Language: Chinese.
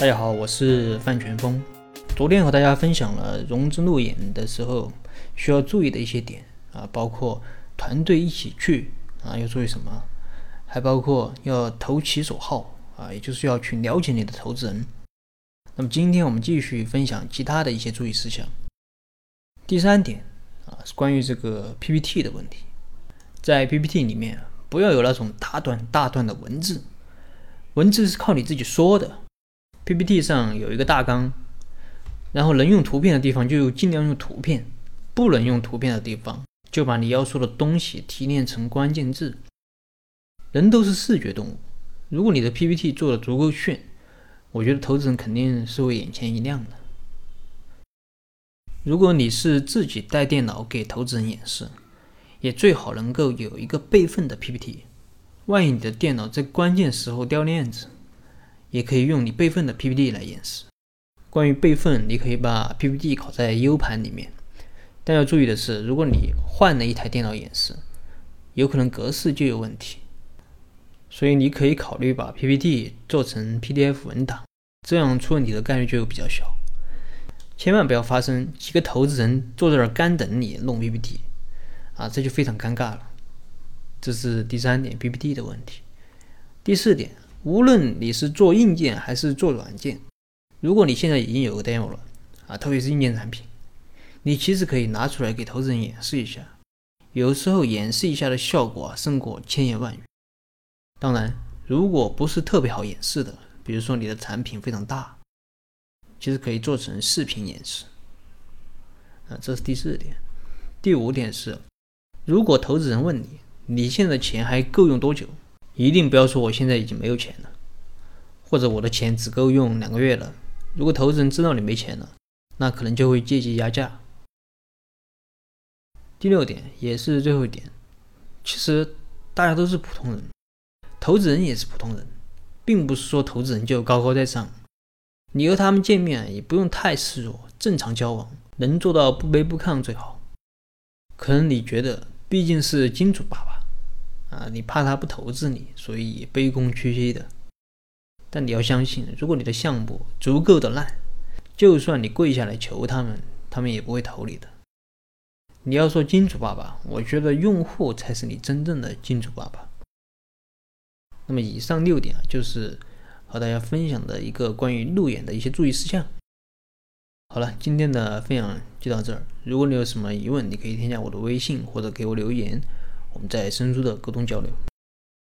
大家好，我是范全峰。昨天和大家分享了融资路演的时候需要注意的一些点啊，包括团队一起去啊要注意什么，还包括要投其所好啊，也就是要去了解你的投资人。那么今天我们继续分享其他的一些注意事项。第三点啊是关于这个 PPT 的问题，在 PPT 里面不要有那种大段大段的文字，文字是靠你自己说的。PPT 上有一个大纲，然后能用图片的地方就尽量用图片，不能用图片的地方就把你要说的东西提炼成关键字。人都是视觉动物，如果你的 PPT 做的足够炫，我觉得投资人肯定是会眼前一亮的。如果你是自己带电脑给投资人演示，也最好能够有一个备份的 PPT，万一你的电脑在关键时候掉链子。也可以用你备份的 PPT 来演示。关于备份，你可以把 PPT 拷在 U 盘里面，但要注意的是，如果你换了一台电脑演示，有可能格式就有问题。所以你可以考虑把 PPT 做成 PDF 文档，这样出问题的概率就比较小。千万不要发生几个投资人坐在那儿干等你弄 PPT，啊，这就非常尴尬了。这是第三点 PPT 的问题。第四点。无论你是做硬件还是做软件，如果你现在已经有个 demo 了啊，特别是硬件产品，你其实可以拿出来给投资人演示一下。有时候演示一下的效果啊，胜过千言万语。当然，如果不是特别好演示的，比如说你的产品非常大，其实可以做成视频演示。啊，这是第四点。第五点是，如果投资人问你，你现在的钱还够用多久？一定不要说我现在已经没有钱了，或者我的钱只够用两个月了。如果投资人知道你没钱了，那可能就会借机压价。第六点也是最后一点，其实大家都是普通人，投资人也是普通人，并不是说投资人就高高在上。你和他们见面也不用太示弱，正常交往，能做到不卑不亢最好。可能你觉得毕竟是金主爸爸。啊，你怕他不投资你，所以卑躬屈膝的。但你要相信，如果你的项目足够的烂，就算你跪下来求他们，他们也不会投你的。你要说金主爸爸，我觉得用户才是你真正的金主爸爸。那么以上六点啊，就是和大家分享的一个关于路演的一些注意事项。好了，今天的分享就到这儿。如果你有什么疑问，你可以添加我的微信或者给我留言。我们在深入的沟通交流。